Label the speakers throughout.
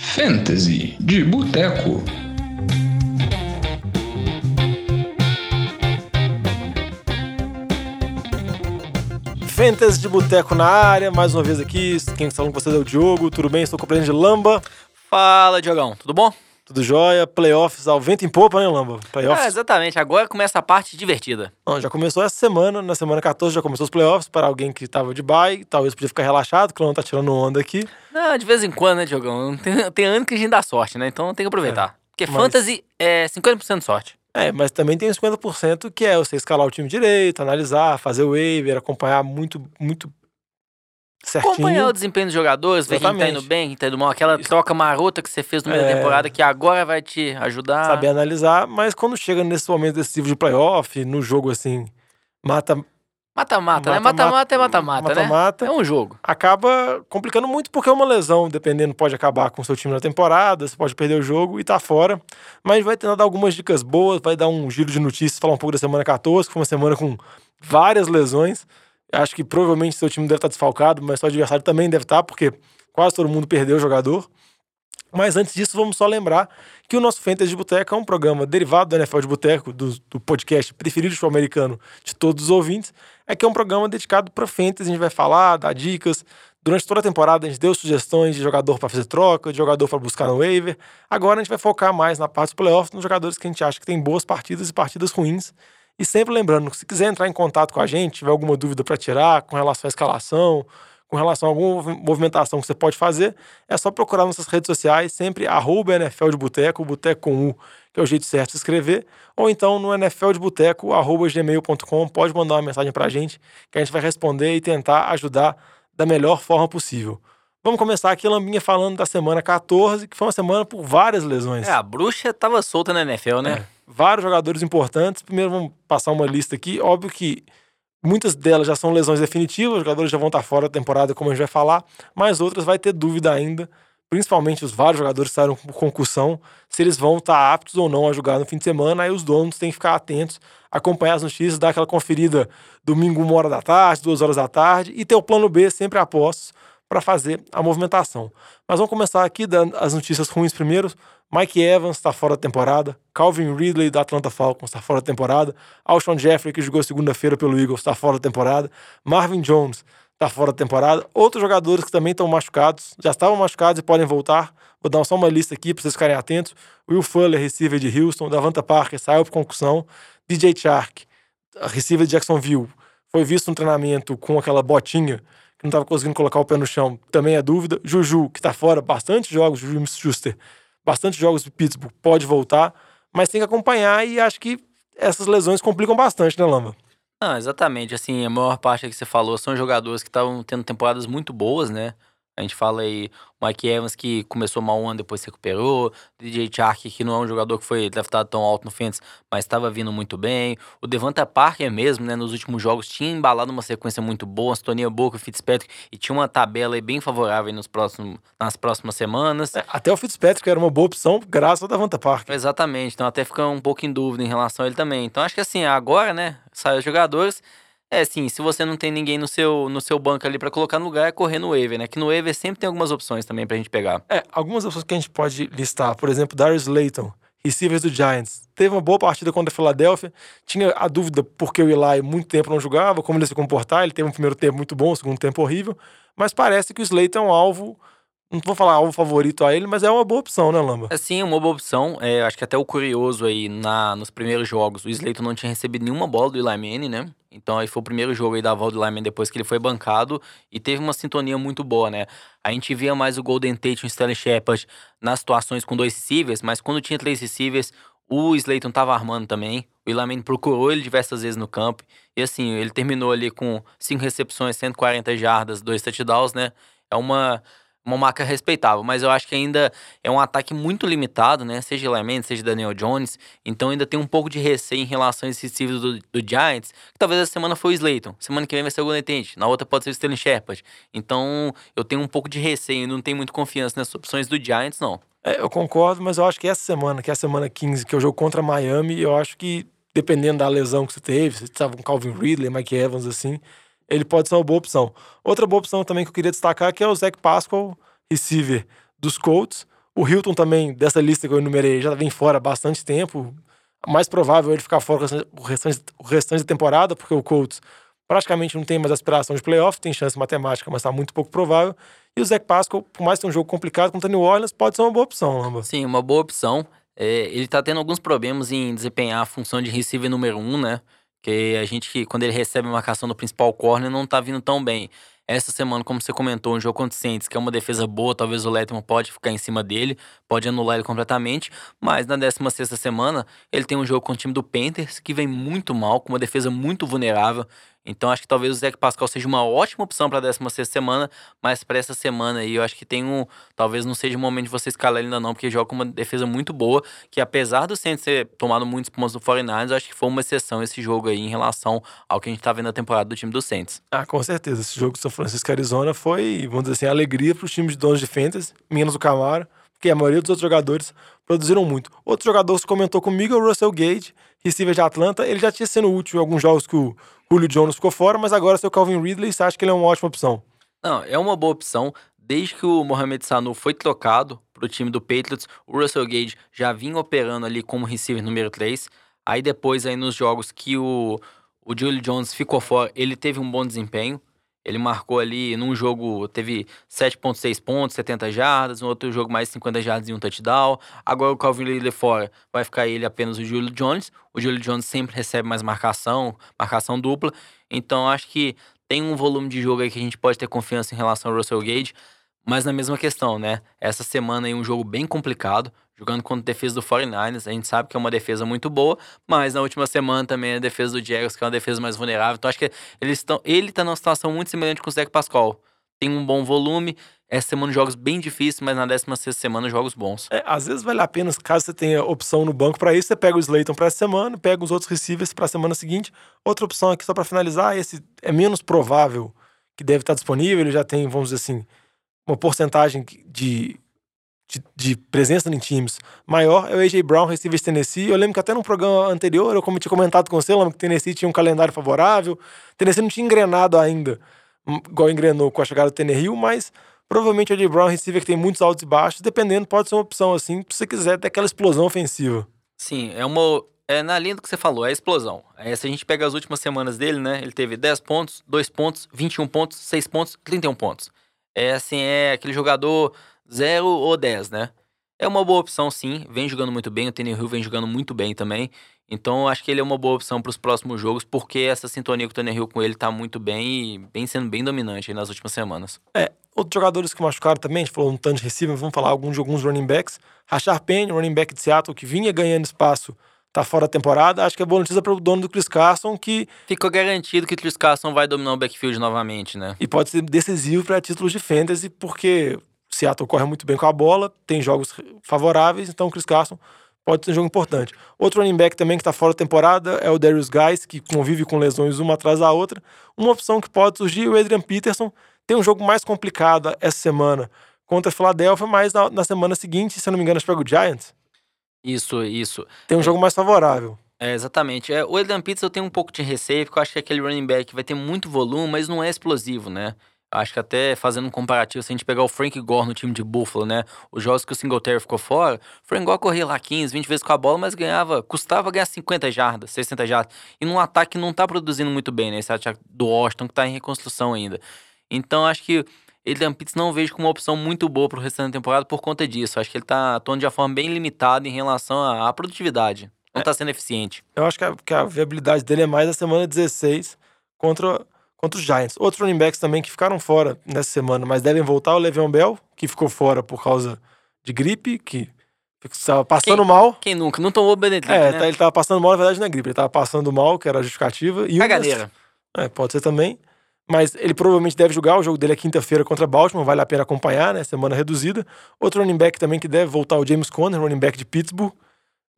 Speaker 1: Fantasy de Boteco.
Speaker 2: Fantasy de Boteco na área, mais uma vez aqui. Quem está falando com vocês é o Diogo. Tudo bem? Estou com o de Lamba.
Speaker 3: Fala, Diogão. Tudo bom?
Speaker 2: Tudo jóia. Playoffs ao vento em popa, né, Lamba? Playoffs.
Speaker 3: É, exatamente. Agora começa a parte divertida.
Speaker 2: Não, já começou essa semana. Na semana 14 já começou os playoffs para alguém que estava de bye. Talvez podia ficar relaxado, que o Lamba tá tirando onda aqui.
Speaker 3: Não, de vez em quando, né, Diogão? Tem, tem ano que a gente dá sorte, né? Então tem que aproveitar. Porque
Speaker 2: mas-
Speaker 3: fantasy é 50% sorte.
Speaker 2: É, mas também tem os 50% que é você escalar o time direito, analisar, fazer o waiver, acompanhar muito, muito certinho.
Speaker 3: Acompanhar o desempenho dos jogadores, ver quem tá indo bem, quem tá indo mal. Aquela troca marota que você fez no meio da
Speaker 2: É.
Speaker 3: temporada que agora vai te ajudar.
Speaker 2: saber analisar, mas quando chega nesse momento decisivo de playoff, no jogo assim, mata
Speaker 3: Mata-mata, né?
Speaker 2: Mata-mata-
Speaker 3: é mata-mata, né?
Speaker 2: mata-mata.
Speaker 3: É um jogo.
Speaker 2: acaba complicando muito porque uma lesão, dependendo, pode acabar com o seu time na temporada, você pode perder o jogo e tá fora. Mas vai tentar dar algumas dicas boas, vai dar um giro de notícias, falar um pouco da semana 14, que foi uma semana com várias lesões. Acho que provavelmente seu time deve estar desfalcado, mas seu adversário também deve estar, porque quase todo mundo perdeu o jogador. Mas antes disso, vamos só lembrar que o nosso Fantasy de Boteco é um programa derivado do NFL de Boteco, do, do podcast preferido do americano de todos os ouvintes. É que é um programa dedicado para Fantasy. A gente vai falar, dar dicas. Durante toda a temporada, a gente deu sugestões de jogador para fazer troca, de jogador para buscar no waiver. Agora a gente vai focar mais na parte dos playoffs, nos jogadores que a gente acha que tem boas partidas e partidas ruins. E sempre lembrando, se quiser entrar em contato com a gente, tiver alguma dúvida para tirar com relação à escalação, com relação a alguma movi- movimentação que você pode fazer, é só procurar nossas redes sociais, sempre arroba NFL de Boteco, Boteco com U, que é o jeito certo de se escrever, ou então no NFL de Boteco, arroba gmail.com, pode mandar uma mensagem pra gente, que a gente vai responder e tentar ajudar da melhor forma possível. Vamos começar aqui, Lambinha, falando da semana 14, que foi uma semana por várias lesões.
Speaker 3: É, a bruxa tava solta na NFL, né?
Speaker 2: É, vários jogadores importantes. Primeiro vamos passar uma lista aqui. Óbvio que muitas delas já são lesões definitivas, os jogadores já vão estar fora da temporada, como a gente vai falar, mas outras vai ter dúvida ainda, principalmente os vários jogadores que saíram por concussão, se eles vão estar aptos ou não a jogar no fim de semana. Aí os donos têm que ficar atentos, acompanhar as notícias, dar aquela conferida domingo, uma hora da tarde, duas horas da tarde, e ter o plano B sempre a postos para fazer a movimentação. Mas vamos começar aqui dando as notícias ruins primeiro. Mike Evans está fora da temporada. Calvin Ridley da Atlanta Falcons está fora da temporada. Alshon Jeffrey, que jogou segunda-feira pelo Eagles, está fora da temporada. Marvin Jones está fora da temporada. Outros jogadores que também estão machucados, já estavam machucados e podem voltar. Vou dar só uma lista aqui para vocês ficarem atentos. Will Fuller, receiver de Houston. Davanta Parker saiu por concussão. DJ Chark, receiver de Jacksonville, foi visto no treinamento com aquela botinha que não estava conseguindo colocar o pé no chão, também é dúvida. Juju, que está fora, bastante jogos, Juju Schuster, bastante jogos de Pittsburgh, pode voltar, mas tem que acompanhar e acho que essas lesões complicam bastante, né, Lamba?
Speaker 3: Não, exatamente. Assim, a maior parte que você falou são jogadores que estavam tendo temporadas muito boas, né? A gente fala aí o Mike Evans que começou mal um ano, depois se recuperou. DJ Chark, que não é um jogador que foi draftado tão alto no Fantasy, mas estava vindo muito bem. O Devonta Parker mesmo, né? Nos últimos jogos tinha embalado uma sequência muito boa. Antonia o Fitzpatrick e tinha uma tabela aí bem favorável aí nos próximos, nas próximas semanas.
Speaker 2: É, Até o Fitzpatrick era uma boa opção, graças ao Davanta Parker.
Speaker 3: Exatamente, então até fica um pouco em dúvida em relação a ele também. Então acho que assim, agora, né, sai os jogadores. É assim, se você não tem ninguém no seu, no seu banco ali pra colocar no lugar, é correr no waiver, né? Que no waiver sempre tem algumas opções também pra gente pegar.
Speaker 2: É, algumas opções que a gente pode listar, por exemplo, Darius Layton, receivers do Giants. Teve uma boa partida contra a Philadelphia. Tinha a dúvida porque o Eli muito tempo não jogava, como ele se comportar. Ele teve um primeiro tempo muito bom, um segundo tempo horrível. Mas parece que o Slayton é um alvo, não vou falar alvo favorito a ele, mas é uma boa opção, né, Lamba?
Speaker 3: Assim, uma boa opção. É, acho que até o curioso aí, na, nos primeiros jogos, o Slayton não tinha recebido nenhuma bola do Eli Manning, né? Então aí foi o primeiro jogo aí da volta do Manning depois que ele foi bancado e teve uma sintonia muito boa, né? A gente via mais o Golden Tate e o Stanley Shepard nas situações com dois receivers, mas quando tinha três receivers, o Slayton tava armando também. O Manning procurou ele diversas vezes no campo. E assim, ele terminou ali com cinco recepções, 140 jardas, dois touchdowns, né? É uma, uma marca respeitável, mas eu acho que ainda é um ataque muito limitado, né? Seja Manning, seja Daniel Jones. Então ainda tem um pouco de receio em relação a esses receivers do, do Giants. Que talvez essa semana foi o Slayton. Semana que vem vai ser o Golden. Na outra pode ser o Sterling Shepard. Então eu tenho um pouco de receio. Não tenho muito confiança nessas opções do Giants, não.
Speaker 2: É, eu concordo, mas eu acho que essa semana, que é a semana 15, que é o jogo contra Miami, eu acho que, dependendo da lesão que você teve, você estava com Calvin Ridley, Mike Evans, assim, ele pode ser uma boa opção. Outra boa opção também que eu queria destacar que é o Zach Pascal, receiver dos Colts. O Hilton também, dessa lista que eu enumerei, já vem fora há bastante tempo. Mais provável ele ficar fora o restante, o restante da temporada, porque o Colts praticamente não tem mais aspiração de playoff, tem chance matemática, mas está muito pouco provável. E o Zach Pascal, por mais que tenha um jogo complicado contra o New Orleans, pode ser uma boa opção, Lamba.
Speaker 3: Sim, uma boa opção. É, ele tá tendo alguns problemas em desempenhar a função de receiver número um, né? Que a gente, quando ele recebe a marcação do principal corner, não tá vindo tão bem. Essa semana, como você comentou, um jogo contra o Saints, que é uma defesa boa, talvez o Letman pode ficar em cima dele, pode anular ele completamente, mas na 16 semana, ele tem um jogo com o time do Panthers, que vem muito mal, com uma defesa muito vulnerável, então acho que talvez o Zé Pascal seja uma ótima opção para a 16 semana, mas para essa semana aí eu acho que tem um. Talvez não seja o momento de você escalar ele ainda não, porque joga com uma defesa muito boa, que apesar do Saints ter tomado muitos pontos do 49ers, acho que foi uma exceção esse jogo aí em relação ao que a gente tá vendo na temporada do time do Saints.
Speaker 2: Ah, com certeza. Esse jogo do São Francisco Arizona foi, vamos dizer assim, alegria para os times de donos de fantasy, menos o Camaro, porque a maioria dos outros jogadores produziram muito. Outro jogador que comentou comigo é o Russell Gage, receiver de Atlanta. Ele já tinha sido útil em alguns jogos que o Julio Jones ficou fora, mas agora seu Calvin Ridley, você acha que ele é uma ótima opção?
Speaker 3: Não, é uma boa opção. Desde que o Mohamed Sanu foi trocado para o time do Patriots, o Russell Gage já vinha operando ali como receiver número 3. Aí depois, aí nos jogos que o, o Julio Jones ficou fora, ele teve um bom desempenho. Ele marcou ali num jogo, teve 7.6 pontos, 70 jardas, no outro jogo mais 50 jardas e um touchdown. Agora o Calvin Ridley fora, vai ficar ele apenas o Julio Jones. O Julio Jones sempre recebe mais marcação, marcação dupla. Então acho que tem um volume de jogo aí que a gente pode ter confiança em relação ao Russell Gage. Mas na mesma questão, né? Essa semana aí um jogo bem complicado, jogando contra a defesa do 49ers. A gente sabe que é uma defesa muito boa, mas na última semana também a defesa do Jaguars, que é uma defesa mais vulnerável. Então acho que eles estão, ele tá numa situação muito semelhante com o Zach Pascal. Tem um bom volume, essa semana jogos bem difíceis, mas na 16 semana jogos bons.
Speaker 2: É, às vezes vale a pena, caso você tenha opção no banco para isso, você pega o Slayton para essa semana, pega os outros receivers para a semana seguinte. Outra opção aqui só para finalizar, esse é menos provável que deve estar disponível, ele já tem, vamos dizer assim, uma porcentagem de, de, de, presença em times maior é o AJ Brown, receiver de Tennessee. Eu lembro que até num programa anterior, eu como tinha comentado com você, eu lembro que Tennessee tinha um calendário favorável. Tennessee não tinha engrenado ainda, hum, igual engrenou com a chegada do Tannehill, mas provavelmente o AJ Brown, receiver que tem muitos altos e baixos, dependendo, pode ser uma opção assim, se você quiser ter aquela explosão ofensiva.
Speaker 3: Sim, é uma. É na linha do que você falou, é a explosão. É, se a gente pega as últimas semanas dele, né? Ele teve 10 pontos, 2 pontos, 21 pontos, 6 pontos, 31 pontos é assim, é aquele jogador 0 ou 10, né? É uma boa opção, sim. Vem jogando muito bem. O Tannehill vem jogando muito bem também. Então, acho que ele é uma boa opção para os próximos jogos, porque essa sintonia com o Tannehill com ele tá muito bem e vem sendo bem dominante nas últimas semanas.
Speaker 2: É, outros jogadores que machucaram também, a gente falou um tanto de receiver, vamos falar alguns de alguns running backs. Rashard Penny, running back de Seattle, que vinha ganhando espaço tá fora da temporada. Acho que é boa notícia para o dono do Chris Carson que.
Speaker 3: Ficou garantido que o Chris Carson vai dominar o backfield novamente, né?
Speaker 2: E pode ser decisivo para títulos de fantasy, porque Seattle corre muito bem com a bola, tem jogos favoráveis, então o Chris Carson pode ser um jogo importante. Outro running back também que está fora da temporada é o Darius Guys, que convive com lesões uma atrás da outra. Uma opção que pode surgir é o Adrian Peterson. Tem um jogo mais complicado essa semana contra a Philadelphia, mas na, na semana seguinte, se eu não me engano, pega o Giants.
Speaker 3: Isso, isso.
Speaker 2: Tem um jogo mais favorável.
Speaker 3: É, exatamente. É, o Edan Pitts eu tenho um pouco de receio, porque eu acho que aquele running back vai ter muito volume, mas não é explosivo, né? Acho que até fazendo um comparativo, se a gente pegar o Frank Gore no time de Buffalo, né? Os jogos que o Singletary ficou fora, o Frank Gore corria lá 15, 20 vezes com a bola, mas ganhava, custava ganhar 50 jardas, 60 jardas. E num ataque não tá produzindo muito bem, né? Esse ataque do Washington que tá em reconstrução ainda. Então acho que Adrian Pitts não vejo como uma opção muito boa para o restante da temporada por conta disso. Acho que ele está atuando de uma forma bem limitada em relação à, produtividade. Não é. sendo eficiente.
Speaker 2: Eu acho que a, que a, viabilidade dele é mais na semana 16 contra, contra os Giants. Outros running backs também que ficaram fora nessa semana, mas devem voltar. O Le'Veon Bell, que ficou fora por causa de gripe, que estava passando
Speaker 3: quem,
Speaker 2: mal.
Speaker 3: Quem nunca? Não tomou Benedito,
Speaker 2: É,
Speaker 3: né?
Speaker 2: tá, ele estava passando mal, na verdade não é gripe. Ele estava passando mal, que era a justificativa. E
Speaker 3: Cagadeira.
Speaker 2: É, pode ser também mas ele provavelmente deve jogar. O jogo dele é quinta-feira contra Baltimore, vale a pena acompanhar, né? Semana reduzida. Outro running back também que deve voltar, o James Conner, running back de Pittsburgh.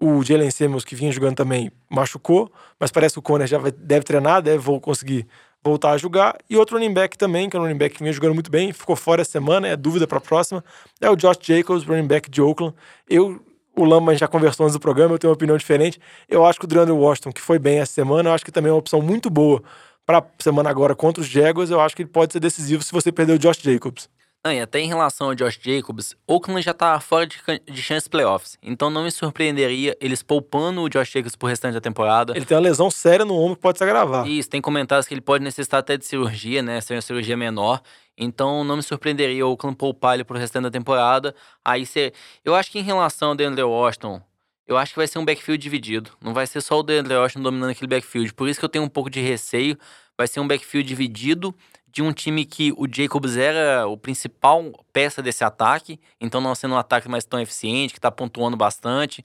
Speaker 2: O Jalen Simmons, que vinha jogando também, machucou, mas parece que o Conner já vai, deve treinar, deve conseguir voltar a jogar. E outro running back também, que é um running back que vinha jogando muito bem, ficou fora essa semana, é dúvida para a próxima, é o Josh Jacobs, running back de Oakland. Eu, o Lama já conversou antes do programa, eu tenho uma opinião diferente. Eu acho que o DeAndre Washington, que foi bem essa semana, eu acho que também é uma opção muito boa para semana agora contra os Jaguars, eu acho que ele pode ser decisivo se você perder o Josh Jacobs.
Speaker 3: Até em relação ao Josh Jacobs, Oakland já tá fora de, de chance playoffs. Então não me surpreenderia eles poupando o Josh Jacobs pro restante da temporada.
Speaker 2: Ele tem uma lesão séria no ombro que pode se agravar.
Speaker 3: Isso, tem comentários que ele pode necessitar até de cirurgia, né? Ser uma cirurgia menor. Então não me surpreenderia o Oakland poupar ele pro restante da temporada. Aí você. Eu acho que em relação ao DeAndre Washington, eu acho que vai ser um backfield dividido. Não vai ser só o DeAndre Washington dominando aquele backfield. Por isso que eu tenho um pouco de receio. Vai ser um backfield dividido de um time que o Jacobs era o principal peça desse ataque, então não sendo um ataque mais tão eficiente, que está pontuando bastante.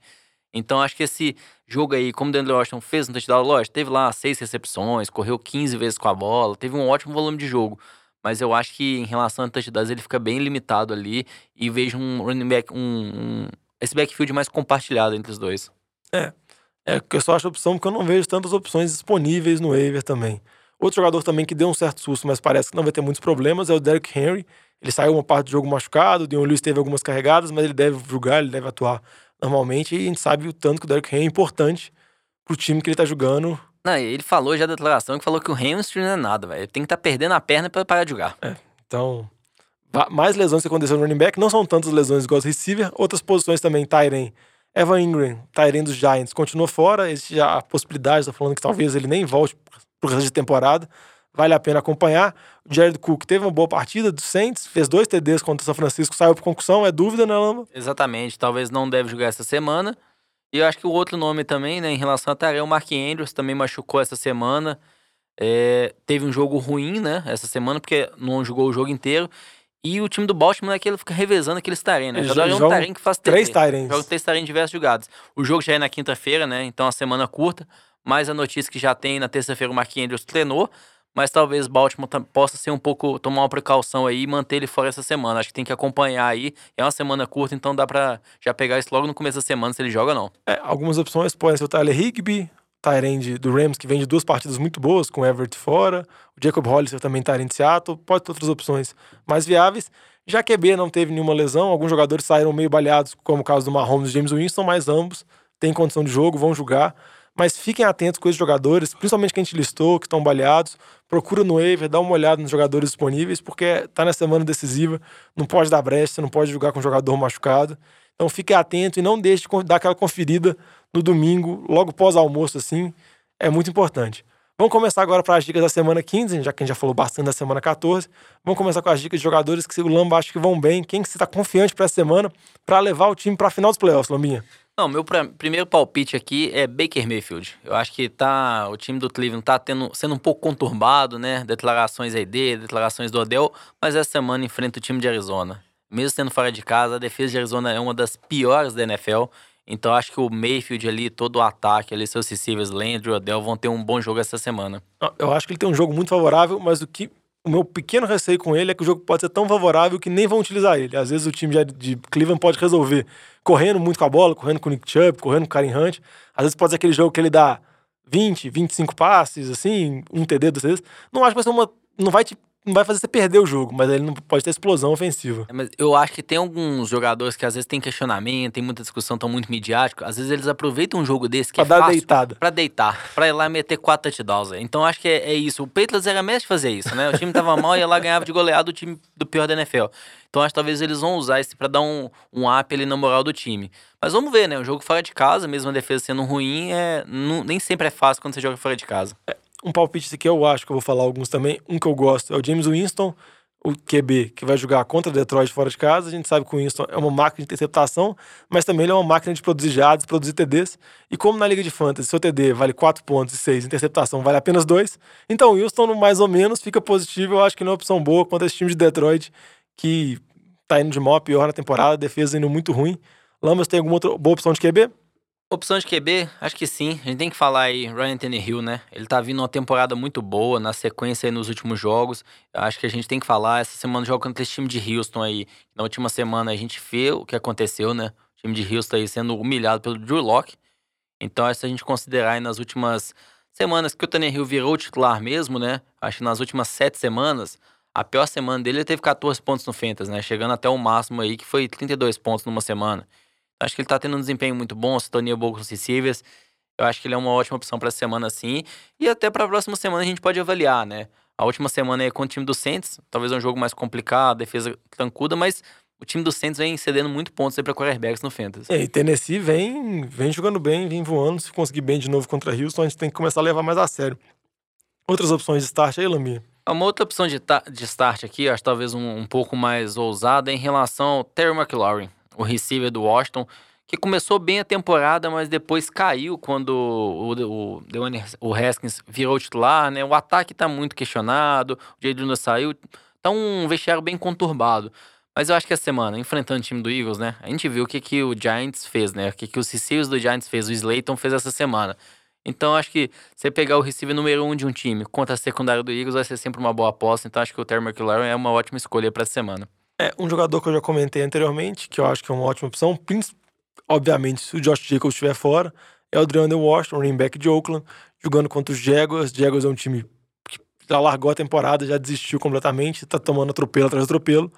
Speaker 3: Então acho que esse jogo aí, como o DeAndre Washington fez no touchdown, lógico, teve lá seis recepções, correu 15 vezes com a bola, teve um ótimo volume de jogo. Mas eu acho que em relação a touchdowns ele fica bem limitado ali e vejo um running back, um, um esse backfield mais compartilhado entre os dois.
Speaker 2: É, é que eu só acho opção porque eu não vejo tantas opções disponíveis no waiver também. Outro jogador também que deu um certo susto, mas parece que não vai ter muitos problemas, é o Derrick Henry. Ele saiu uma parte do jogo machucado, o Dion Lewis teve algumas carregadas, mas ele deve jogar, ele deve atuar normalmente. E a gente sabe o tanto que o Derrick Henry é importante pro time que ele tá jogando.
Speaker 3: Não, ele falou já da declaração que falou que o hamstring não é nada, velho. Ele tem que estar tá perdendo a perna para parar de jogar.
Speaker 2: É, então, mais lesões que aconteceram no running back, não são tantas lesões igual as receiver, outras posições também, Tyren. Evan Ingram, Tyren dos Giants, continua fora. Existe já a possibilidade, tá falando que talvez ele nem volte pro resto de temporada. Vale a pena acompanhar. O Jared Cook teve uma boa partida do Saints, fez dois TDs contra o São Francisco, saiu por concussão, é dúvida, né, Lamba?
Speaker 3: Exatamente, talvez não deve jogar essa semana. E eu acho que o outro nome também, né, em relação a Tarek, o Mark Andrews também machucou essa semana. É, teve um jogo ruim, né, essa semana, porque não jogou o jogo inteiro. E o time do Baltimore é que ele fica revezando aqueles Taren, né? Cada é um Taren que faz.
Speaker 2: Três Tarens.
Speaker 3: Joga três Taren em diversos jogadas. O jogo já é na quinta-feira, né? Então a semana curta mas a notícia que já tem na terça-feira o Mark Andrews treinou, mas talvez Baltimore possa ser um pouco, tomar uma precaução aí e manter ele fora essa semana. Acho que tem que acompanhar aí. É uma semana curta, então dá pra já pegar isso logo no começo da semana se ele joga ou não.
Speaker 2: É, algumas opções podem ser o Tyler Higby, Tyrande do Rams, que vem de duas partidas muito boas, com o Everett fora. O Jacob Hollister também Tyrande de Seattle. Pode ter outras opções mais viáveis. Já que QB não teve nenhuma lesão, alguns jogadores saíram meio baleados, como o caso do Mahomes e James Winston, mas ambos têm condição de jogo, vão jogar. Mas fiquem atentos com esses jogadores, principalmente que a gente listou, que estão baleados. Procura no waiver, dá uma olhada nos jogadores disponíveis, porque tá na semana decisiva, não pode dar brecha, não pode jogar com um jogador machucado. Então fique atento e não deixe de dar aquela conferida no domingo, logo pós-almoço, assim. É muito importante. Vamos começar agora para as dicas da semana 15, já que a gente já falou bastante da semana 14. Vamos começar com as dicas de jogadores que o Lamba acha que vão bem. Quem que você está confiante para essa semana para levar o time para a final dos playoffs, Lambinha?
Speaker 3: Não, meu pra, primeiro palpite aqui é Baker Mayfield. Eu acho que tá, o time do Cleveland tá tendo, sendo um pouco conturbado, né? Declarações aí dele, declarações do Odell, mas essa semana enfrenta o time de Arizona. Mesmo sendo fora de casa, a defesa de Arizona é uma das piores da NFL. Então acho que o Mayfield ali, todo o ataque ali, seus receivers, Landry Odell vão ter um bom jogo essa semana.
Speaker 2: Eu acho que ele tem um jogo muito favorável, mas o que o meu pequeno receio com ele é que o jogo pode ser tão favorável que nem vão utilizar ele. Às vezes o time de Cleveland pode resolver correndo muito com a bola, correndo com o Nick Chubb, correndo com o Karen Hunt. Às vezes pode ser aquele jogo que ele dá 20, 25 passes, assim, um TD, duas vezes. Não acho que vai ser uma. Não vai te não vai fazer você perder o jogo, mas ele não pode ter explosão ofensiva.
Speaker 3: É, mas eu acho que tem alguns jogadores que às vezes tem questionamento, tem muita discussão, estão muito midiático. Às vezes eles aproveitam um jogo desse que
Speaker 2: pra
Speaker 3: é
Speaker 2: dar deitada.
Speaker 3: Pra deitar, pra ir lá meter quatro touchdowns. Então acho que é, é isso. O Patriots era mestre de fazer isso, né? O time tava mal, ia lá ganhava de goleado o time do pior da NFL. Então acho que talvez eles vão usar isso pra dar um, um up ali na moral do time. Mas vamos ver, né? O jogo fora de casa, mesmo a defesa sendo ruim, é, não, nem sempre é fácil quando você joga fora de casa.
Speaker 2: É, um palpite que eu acho que eu vou falar alguns também. Um que eu gosto é o James Winston o QB, que vai jogar contra Detroit fora de casa. A gente sabe que o Winston é uma máquina de interceptação, mas também ele é uma máquina de produzir jads, produzir TDs. E como na Liga de Fantasy, seu TD vale 4 pontos e 6, interceptação vale apenas 2, então o Winston, mais ou menos, fica positivo. Eu acho que não é uma opção boa contra esse time de Detroit, que tá indo de mal a pior na temporada, defesa indo muito ruim. Lambas tem alguma outra boa opção de QB?
Speaker 3: Opção de QB, acho que sim. A gente tem que falar aí, Ryan Tannehill, né? Ele tá vindo uma temporada muito boa, na sequência aí nos últimos jogos. Acho que a gente tem que falar. Essa semana joga contra esse time de Houston aí. Na última semana a gente vê o que aconteceu, né? O time de Houston aí sendo humilhado pelo Drew Locke. Então, se a gente considerar aí nas últimas semanas que o Tannehill virou titular mesmo, né? Acho que nas últimas sete semanas, a pior semana dele ele teve 14 pontos no Fantasy, né? Chegando até o máximo aí, que foi 32 pontos numa semana. Acho que ele tá tendo um desempenho muito bom, sintonia boa com os receivers. Eu acho que ele é uma ótima opção para essa semana sim. E até para a próxima semana a gente pode avaliar, né? A última semana é contra o time do Saints, talvez um jogo mais complicado, defesa trancuda, mas o time do Saints vem cedendo muito pontos aí para quarterbacks no Fantasy.
Speaker 2: É, e Tennessee vem, vem jogando bem, vem voando. Se conseguir bem de novo contra Houston, a gente tem que começar a levar mais a sério. Outras opções de start aí, Lambia?
Speaker 3: Uma outra opção de, de start aqui, acho talvez um, um pouco mais ousada, é em relação ao Terry McLaurin, o receiver do Washington, que começou bem a temporada, mas depois caiu quando o, o, o Haskins virou titular, né? O ataque tá muito questionado, o Jay saiu, tá um vestiário bem conturbado. Mas eu acho que essa semana, enfrentando o time do Eagles, né? A gente viu o que, que o Giants fez, né? O que, que os receivers do Giants fez, o Slayton fez essa semana. Então acho que você pegar o receiver número um de um time contra a secundária do Eagles vai ser sempre uma boa aposta. Então acho que o Terry McLaurin é uma ótima escolha para essa semana.
Speaker 2: É, um jogador que eu já comentei anteriormente, que eu acho que é uma ótima opção, obviamente, se o Josh Jacobs estiver fora, é o Dreandre Washington, running back de Oakland, jogando contra os Jaguars. Jaguars é um time que já largou a temporada, já desistiu completamente, tá tomando atropelo atrás de atropelo.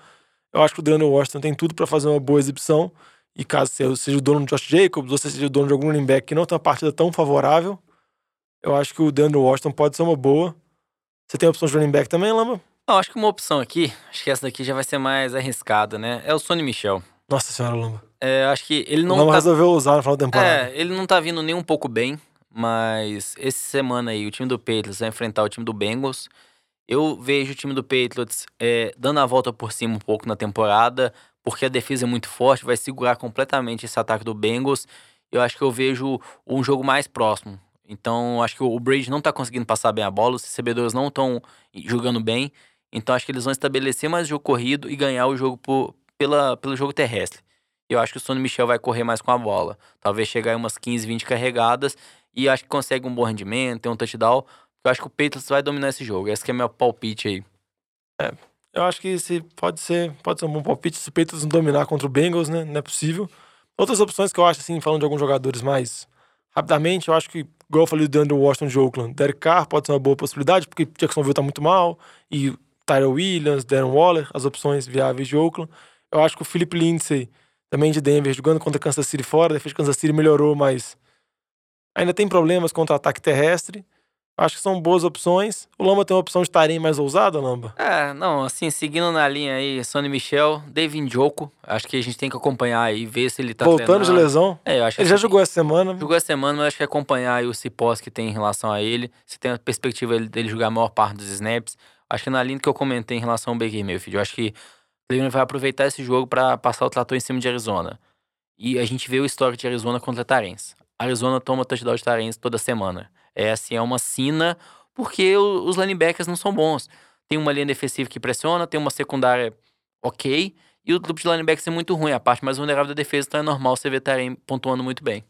Speaker 2: Eu acho que o Daniel Washington tem tudo para fazer uma boa exibição. E caso seja o dono do Josh Jacobs, ou seja o dono de algum running back que não tem uma partida tão favorável, eu acho que o Daniel Washington pode ser uma boa. Você tem a opção de running back também, Lamba?
Speaker 3: Não, acho que uma opção aqui, acho que essa daqui já vai ser mais arriscada, né? É o Sonny Michel.
Speaker 2: Nossa senhora, Lamba.
Speaker 3: É, acho que ele não.
Speaker 2: O Lamba
Speaker 3: tá...
Speaker 2: resolveu usar no final da temporada.
Speaker 3: É, ele não tá vindo nem um pouco bem, mas essa semana aí o time do Patriots vai enfrentar o time do Bengals. Eu vejo o time do Patriots é, dando a volta por cima um pouco na temporada, porque a defesa é muito forte, vai segurar completamente esse ataque do Bengals. Eu acho que eu vejo um jogo mais próximo. Então, acho que o Brady não tá conseguindo passar bem a bola, os recebedores não estão jogando bem. Então, acho que eles vão estabelecer mais jogo corrido e ganhar o jogo por, pela, pelo jogo terrestre. Eu acho que o Sonny Michel vai correr mais com a bola. Talvez chegar em umas 15, 20 carregadas e acho que consegue um bom rendimento, tem um touchdown. Eu acho que o Patriots vai dominar esse jogo. Esse é meu palpite aí.
Speaker 2: É, eu acho que se pode ser, pode ser um bom palpite se o Patriots não dominar contra o Bengals, né? Não é possível. Outras opções que eu acho, assim, falando de alguns jogadores mais rapidamente, eu acho que, igual eu falei do Andrew Washington de Oakland, Derek Carr pode ser uma boa possibilidade, porque Jacksonville tá muito mal, e Tyrell Williams, Darren Waller, as opções viáveis de Oakland. Eu acho que o Philip Lindsay, também de Denver, jogando contra Kansas City fora, a defesa de Kansas City melhorou, mas ainda tem problemas contra o ataque terrestre. Acho que são boas opções. O Lamba tem uma opção de tarim mais ousada, Lamba?
Speaker 3: É, não, assim, seguindo na linha aí, Sonny Michel, David Joko. Acho que a gente tem que acompanhar aí, ver se ele tá
Speaker 2: Voltando
Speaker 3: treinando.
Speaker 2: de lesão.
Speaker 3: É, eu acho
Speaker 2: Ele já jogou essa semana.
Speaker 3: Jogou essa semana, mas acho que acompanhar aí o cipós que tem em relação a ele. Se tem a perspectiva dele jogar a maior parte dos snaps. Acho que na linha que eu comentei em relação ao Baker Mayfield, eu acho que Cleveland vai aproveitar esse jogo para passar o trator em cima de Arizona. E a gente vê o histórico de Arizona contra Tarens. Arizona toma touchdown de Tarens toda semana. É assim, é uma sina porque os linebackers não são bons. Tem uma linha defensiva que pressiona, tem uma secundária ok, e o grupo de linebackers é muito ruim. A parte mais vulnerável da defesa, então é normal você ver Tarem pontuando muito bem.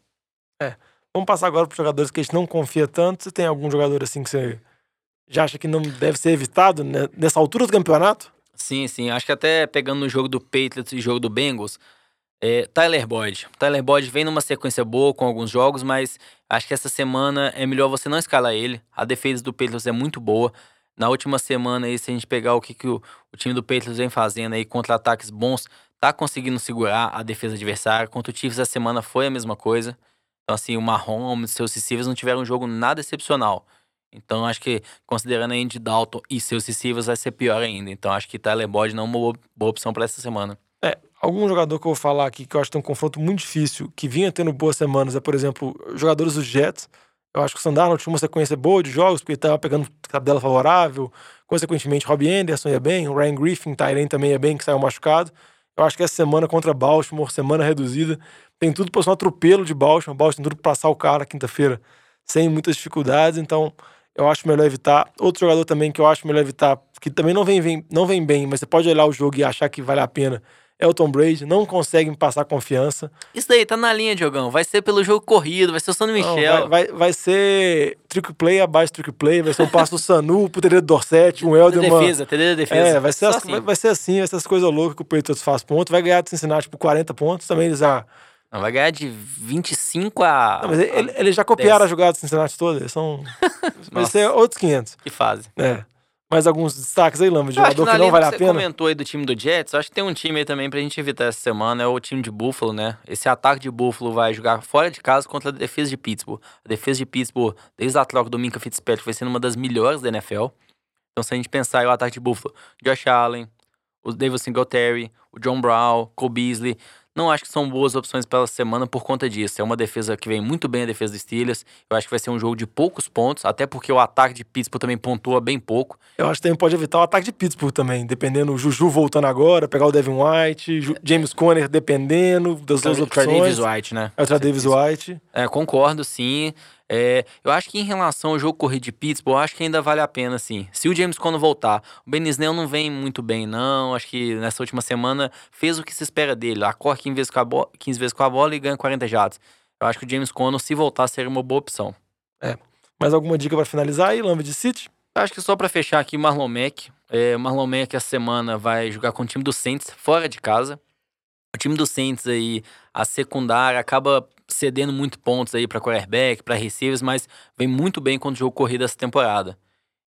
Speaker 2: É. Vamos passar agora para jogadores que a gente não confia tanto. Você tem algum jogador assim que você já acha que não deve ser evitado nessa altura do campeonato?
Speaker 3: Sim, sim. Acho que até pegando no jogo do Patriots e jogo do Bengals, é, Tyler Boyd. Tyler Boyd vem numa sequência boa com alguns jogos, mas acho que essa semana é melhor você não escalar ele. A defesa do Patriots é muito boa. Na última semana, aí, se a gente pegar o que, que o, o time do Patriots vem fazendo aí contra ataques bons, tá conseguindo segurar a defesa adversária. Contra o Chiefs essa semana foi a mesma coisa. Então, assim, o Mahomes e seus receivers não tiveram um jogo nada excepcional. Então, acho que, considerando a Andy Dalton e seus receivers, vai ser pior ainda. Então, acho que Tyler Boyd não é uma boa, opção para essa semana.
Speaker 2: É, algum jogador que eu vou falar aqui que eu acho que tem um confronto muito difícil, que vinha tendo boas semanas, é, por exemplo, jogadores dos Jets. Eu acho que o Sandarno tinha uma sequência boa de jogos, porque ele estava pegando tabela favorável. Consequentemente, Robbie Anderson ia bem, o Ryan Griffin, Tyren também ia bem, que saiu machucado. Eu acho que essa semana contra Baltimore, semana reduzida, tem tudo para ser um atropelo de Baltimore. Baltimore tem tudo para passar o cara quinta-feira sem muitas dificuldades, então eu acho melhor evitar. Outro jogador também que eu acho melhor evitar, que também não vem, vem, não vem bem, mas você pode olhar o jogo e achar que vale a pena, é o Tom Brady, não consegue me passar confiança.
Speaker 3: Isso daí, tá na linha, Diogão. Vai ser pelo jogo corrido, vai ser o Sano Michel.
Speaker 2: Vai, vai, vai, ser trick play abaixo trick play, vai ser um passo do Sanu pro TD do Dorset, um Elderman.
Speaker 3: Defesa, TD da defesa.
Speaker 2: É, vai ser, as, assim. vai, vai, ser assim, essas coisas loucas que o Patriots faz ponto. Vai ganhar de Cincinnati por 40 pontos, também eles já...
Speaker 3: Não, vai ganhar de 25 a.
Speaker 2: Não, mas eles ele já copiaram 10. a jogada do Cincinnati toda. Eles são. vai ser outros 500.
Speaker 3: Que fase.
Speaker 2: É. Mais alguns destaques aí, Lama, de jogador que, que não vale a pena?
Speaker 3: Você comentou aí do time do Jets, acho que tem um time aí também pra gente evitar essa semana, é o time de Buffalo, né? Esse ataque de Buffalo vai jogar fora de casa contra a defesa de Pittsburgh. A defesa de Pittsburgh, desde a troca do Minka Fitzpatrick, vai sendo uma das melhores da NFL. Então, se a gente pensar em o ataque de Buffalo, Josh Allen, o David Singletary, o John Brown, Cole Beasley, não acho que são boas opções pela semana por conta disso. É uma defesa que vem muito bem a defesa dos Steelers. Eu acho que vai ser um jogo de poucos pontos, até porque o ataque de Pittsburgh também pontua bem pouco.
Speaker 2: Eu acho que também pode evitar o ataque de Pittsburgh também, dependendo o Juju voltando agora, pegar o Devin White, Ju James Conner dependendo das duas opções.
Speaker 3: Davis White, né?
Speaker 2: É o Davis White.
Speaker 3: É, concordo, sim. É, eu acho que em relação ao jogo corrido de Pittsburgh, eu acho que ainda vale a pena, sim. Se o James Conner voltar, o Ben Snell não vem muito bem, não. Acho que nessa última semana fez o que se espera dele. Acorre 15 vezes com a, bola, 15 vezes com a bola e ganha 40 jatos. Eu acho que o James Conner, se voltar, seria uma boa opção.
Speaker 2: É. Mais alguma dica para finalizar aí, Lamba de City?
Speaker 3: Acho que só para fechar aqui, Marlon Mack. É, Marlon Mack essa semana vai jogar com o time do Saints fora de casa. O time do Saints aí, a secundária acaba cedendo muito pontos aí para quarterback, para receivers, mas vem muito bem quando o jogo corrido essa temporada.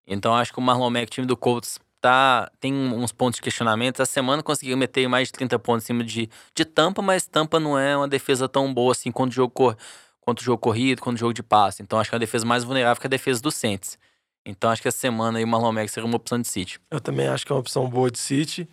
Speaker 3: Então acho que o Marlon Mack, time do Colts, tá, tem uns pontos de questionamento. Essa semana conseguiu meter mais de 30 pontos em cima de, de Tampa, mas Tampa não é uma defesa tão boa assim quanto o jogo, cor, quanto o jogo corrido, quanto o jogo de passe. Então acho que é uma defesa mais vulnerável que a defesa do Saints. Então acho que essa semana aí o Marlon Mack seria uma opção de City.
Speaker 2: Eu também acho que é uma opção boa de City.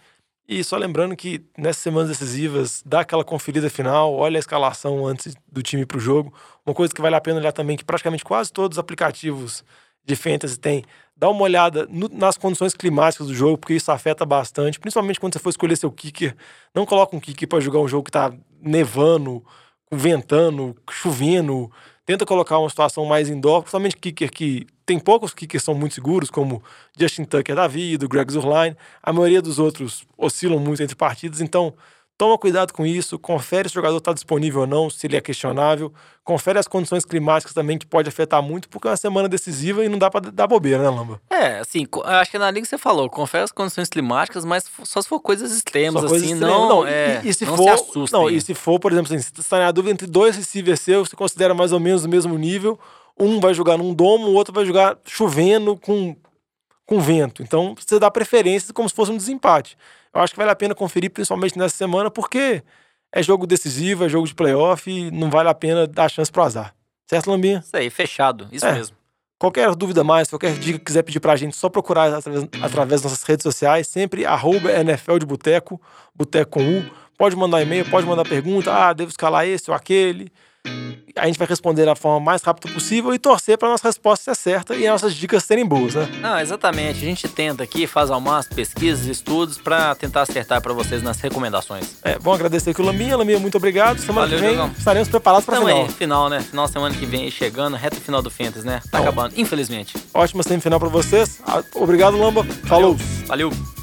Speaker 2: E só lembrando que nessas semanas decisivas, dá aquela conferida final, olha a escalação antes do time para o jogo. Uma coisa que vale a pena olhar também, que praticamente quase todos os aplicativos de fantasy têm, dá uma olhada no, nas condições climáticas do jogo, porque isso afeta bastante, principalmente quando você for escolher seu kicker. Não coloca um kicker para jogar um jogo que está nevando, ventando, chovendo. Tenta colocar uma situação mais indoor, principalmente kicker que tem poucos kickers que são muito seguros, como Justin Tucker da vida, Greg Zurline. A maioria dos outros oscilam muito entre partidas, então toma cuidado com isso, confere se o jogador está disponível ou não, se ele é questionável, confere as condições climáticas também, que pode afetar muito, porque é uma semana decisiva e não dá para dar bobeira, né, Lamba?
Speaker 3: É, assim, acho que na liga você falou, confere as condições climáticas, mas só se for coisas extremas, só assim, não, não, é, e, e se não for, se Não,
Speaker 2: e se for, por exemplo, assim, se você está na dúvida entre dois receivers seus, você considera mais ou menos o mesmo nível, um vai jogar num domo, o outro vai jogar chovendo com, com vento. Então você dá preferência como se fosse um desempate. Eu acho que vale a pena conferir, principalmente nessa semana, porque é jogo decisivo, é jogo de playoff e não vale a pena dar chance pro azar. Certo, Lambinha?
Speaker 3: Isso aí, fechado. Isso é. mesmo.
Speaker 2: Qualquer dúvida mais, qualquer dica que quiser pedir pra gente, só procurar através, através das nossas redes sociais, sempre arroba NFL de Boteco, Boteco com U. Pode mandar e-mail, pode mandar pergunta, ah, devo escalar esse ou aquele a gente vai responder da forma mais rápida possível e torcer para nossa resposta ser certa e nossas dicas serem boas, né?
Speaker 3: Não, exatamente. A gente tenta aqui, faz ao máximo pesquisas, estudos para tentar acertar para vocês nas recomendações.
Speaker 2: É, bom agradecer aqui o Lambinha. Lambinha, muito obrigado. Semana Valeu, que vem Jogão. estaremos preparados para final.
Speaker 3: Aí, final, né? Final semana que vem chegando, reta final do Fentas, né? Tá acabando, infelizmente.
Speaker 2: Ótima semifinal para vocês. Ah, obrigado, Lamba. Falou.
Speaker 3: Valeu. Valeu.